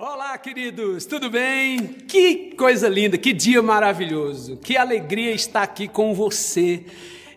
Olá, queridos, tudo bem? Que coisa linda, que dia maravilhoso, que alegria estar aqui com você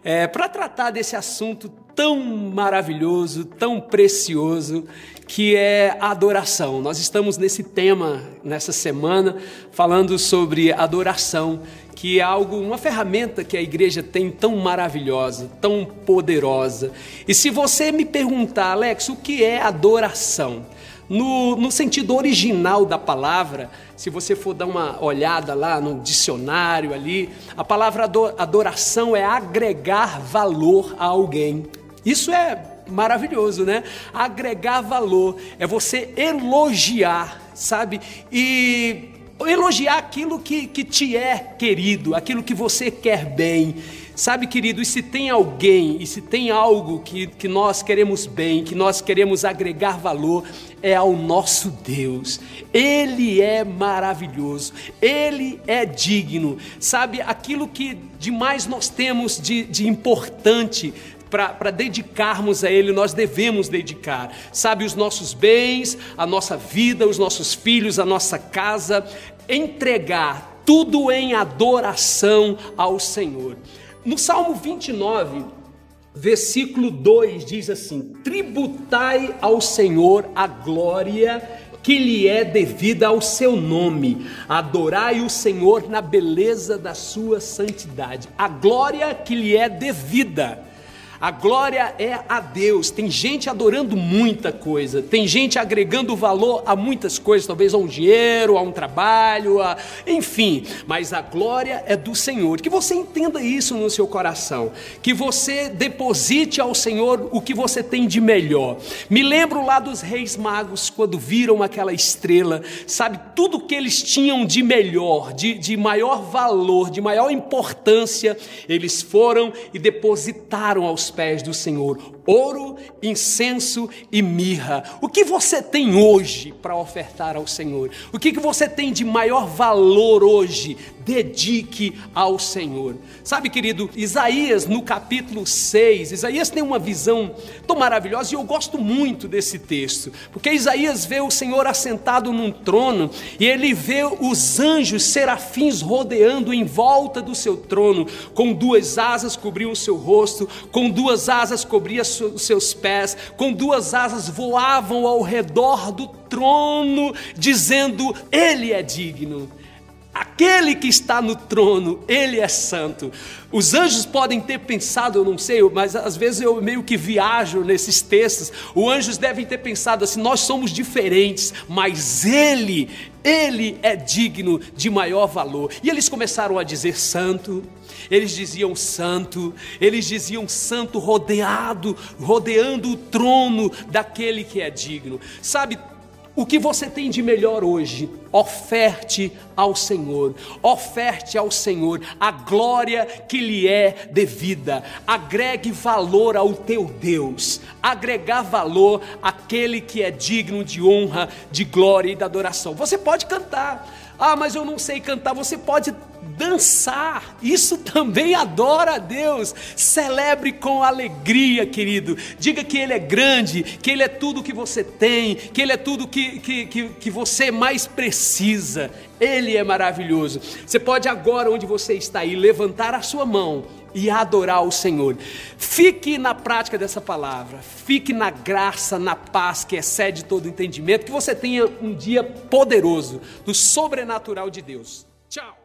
é, para tratar desse assunto tão maravilhoso, tão precioso, que é a adoração. Nós estamos nesse tema, nessa semana, falando sobre adoração, que é algo, uma ferramenta que a igreja tem tão maravilhosa, tão poderosa. E se você me perguntar, Alex, o que é adoração? No, no, sentido original da palavra, se você for dar uma olhada lá no dicionário ali, a palavra adoração é agregar valor a alguém. Isso é maravilhoso, né? Agregar valor é você elogiar, sabe? E elogiar aquilo que, que te é querido, aquilo que você quer bem. Sabe, querido, e se tem alguém, e se tem algo que, que nós queremos bem, que nós queremos agregar valor, é ao nosso Deus. Ele é maravilhoso, Ele é digno. Sabe, aquilo que demais nós temos de, de importante para dedicarmos a Ele, nós devemos dedicar, sabe, os nossos bens, a nossa vida, os nossos filhos, a nossa casa, entregar tudo em adoração ao Senhor. No Salmo 29, versículo 2 diz assim: Tributai ao Senhor a glória que lhe é devida ao seu nome. Adorai o Senhor na beleza da sua santidade. A glória que lhe é devida. A glória é a Deus. Tem gente adorando muita coisa, tem gente agregando valor a muitas coisas, talvez a um dinheiro, a um trabalho, a... enfim. Mas a glória é do Senhor. Que você entenda isso no seu coração. Que você deposite ao Senhor o que você tem de melhor. Me lembro lá dos reis magos, quando viram aquela estrela, sabe, tudo que eles tinham de melhor, de, de maior valor, de maior importância, eles foram e depositaram aos pés do Senhor ouro, incenso e mirra. O que você tem hoje para ofertar ao Senhor? O que, que você tem de maior valor hoje? Dedique ao Senhor. Sabe, querido, Isaías no capítulo 6, Isaías tem uma visão tão maravilhosa e eu gosto muito desse texto, porque Isaías vê o Senhor assentado num trono e ele vê os anjos serafins rodeando em volta do seu trono, com duas asas cobriam o seu rosto, com duas asas cobriam os seus pés, com duas asas voavam ao redor do trono, dizendo: Ele é digno. Aquele que está no trono, ele é santo. Os anjos podem ter pensado, eu não sei, mas às vezes eu meio que viajo nesses textos. Os anjos devem ter pensado assim: nós somos diferentes, mas ele, ele é digno de maior valor. E eles começaram a dizer santo, eles diziam santo, eles diziam santo rodeado, rodeando o trono daquele que é digno. Sabe, o que você tem de melhor hoje, oferte ao Senhor, oferte ao Senhor a glória que lhe é devida, agregue valor ao teu Deus, agregar valor àquele que é digno de honra, de glória e de adoração. Você pode cantar, ah, mas eu não sei cantar, você pode dançar, isso também adora a Deus. Celebre com alegria, querido. Diga que Ele é grande, que Ele é tudo que você tem, que Ele é tudo que, que, que, que você mais precisa. Ele é maravilhoso. Você pode agora, onde você está aí, levantar a sua mão e adorar o Senhor. Fique na prática dessa palavra, fique na graça, na paz que excede todo entendimento, que você tenha um dia poderoso do sobrenatural de Deus. Tchau.